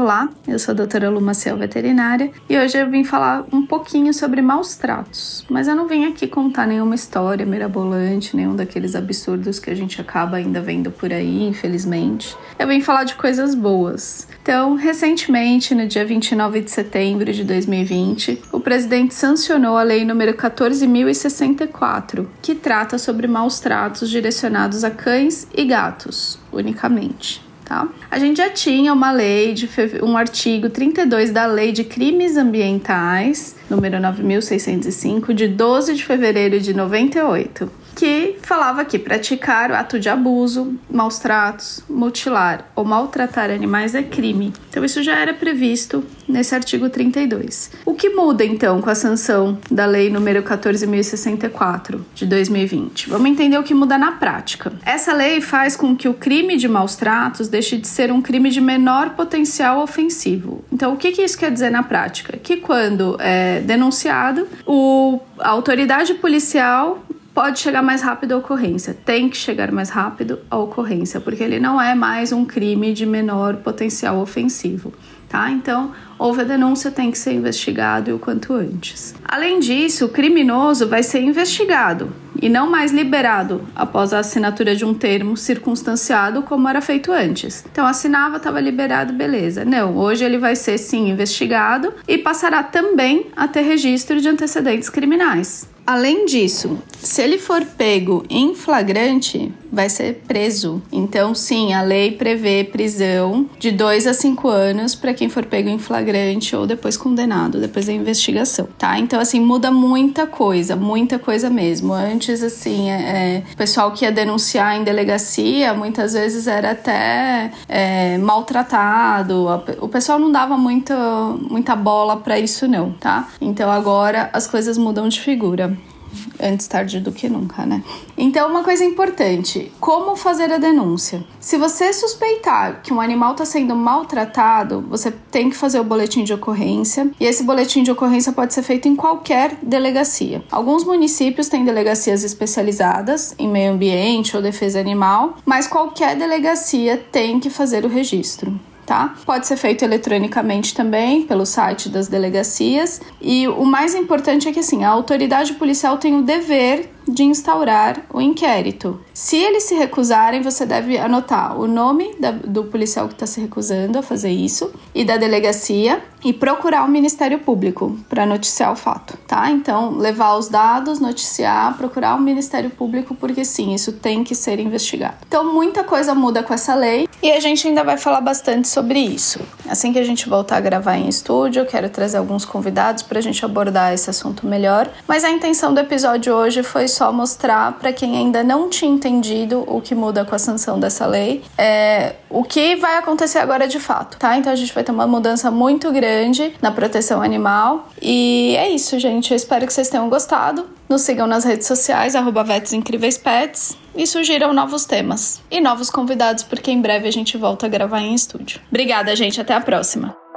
Olá, eu sou a doutora Lu Maciel, veterinária, e hoje eu vim falar um pouquinho sobre maus tratos. Mas eu não vim aqui contar nenhuma história mirabolante, nenhum daqueles absurdos que a gente acaba ainda vendo por aí, infelizmente. Eu vim falar de coisas boas. Então, recentemente, no dia 29 de setembro de 2020, o presidente sancionou a lei número 14064, que trata sobre maus tratos direcionados a cães e gatos, unicamente tá? A gente já tinha uma lei de um artigo 32 da Lei de Crimes Ambientais, número 9605, de 12 de fevereiro de 98 que falava que praticar o ato de abuso, maus tratos, mutilar ou maltratar animais é crime. Então isso já era previsto nesse artigo 32. O que muda então com a sanção da lei número 14064 de 2020? Vamos entender o que muda na prática. Essa lei faz com que o crime de maus tratos deixe de ser um crime de menor potencial ofensivo. Então o que, que isso quer dizer na prática? Que quando é denunciado, o, a autoridade policial pode chegar mais rápido a ocorrência, tem que chegar mais rápido a ocorrência, porque ele não é mais um crime de menor potencial ofensivo, tá? Então, houve a denúncia, tem que ser investigado e o quanto antes. Além disso, o criminoso vai ser investigado e não mais liberado após a assinatura de um termo circunstanciado como era feito antes. Então assinava, estava liberado, beleza. Não, hoje ele vai ser sim investigado e passará também a ter registro de antecedentes criminais. Além disso, se ele for pego em flagrante, vai ser preso. Então, sim, a lei prevê prisão de 2 a 5 anos para quem for pego em flagrante ou depois condenado, depois da investigação, tá? Então, assim, muda muita coisa, muita coisa mesmo. Antes, assim, é, é, o pessoal que ia denunciar em delegacia muitas vezes era até é, maltratado, o pessoal não dava muita, muita bola para isso, não, tá? Então, agora as coisas mudam de figura antes tarde do que nunca, né? Então, uma coisa importante: como fazer a denúncia? Se você suspeitar que um animal está sendo maltratado, você tem que fazer o boletim de ocorrência e esse boletim de ocorrência pode ser feito em qualquer delegacia. Alguns municípios têm delegacias especializadas em meio ambiente ou defesa animal, mas qualquer delegacia tem que fazer o registro tá? Pode ser feito eletronicamente também pelo site das delegacias. E o mais importante é que assim, a autoridade policial tem o dever de instaurar o inquérito. Se eles se recusarem, você deve anotar o nome da, do policial que está se recusando a fazer isso e da delegacia e procurar o Ministério Público para noticiar o fato, tá? Então, levar os dados, noticiar, procurar o Ministério Público, porque sim, isso tem que ser investigado. Então, muita coisa muda com essa lei e a gente ainda vai falar bastante sobre isso. Assim que a gente voltar a gravar em estúdio, eu quero trazer alguns convidados para a gente abordar esse assunto melhor. Mas a intenção do episódio hoje foi só mostrar para quem ainda não tinha entendido o que muda com a sanção dessa lei, é, o que vai acontecer agora de fato, tá? Então a gente vai ter uma mudança muito grande na proteção animal. E é isso, gente. Eu espero que vocês tenham gostado. Nos sigam nas redes sociais, arroba e sugiram novos temas e novos convidados, porque em breve a gente volta a gravar em estúdio. Obrigada, gente. Até a próxima.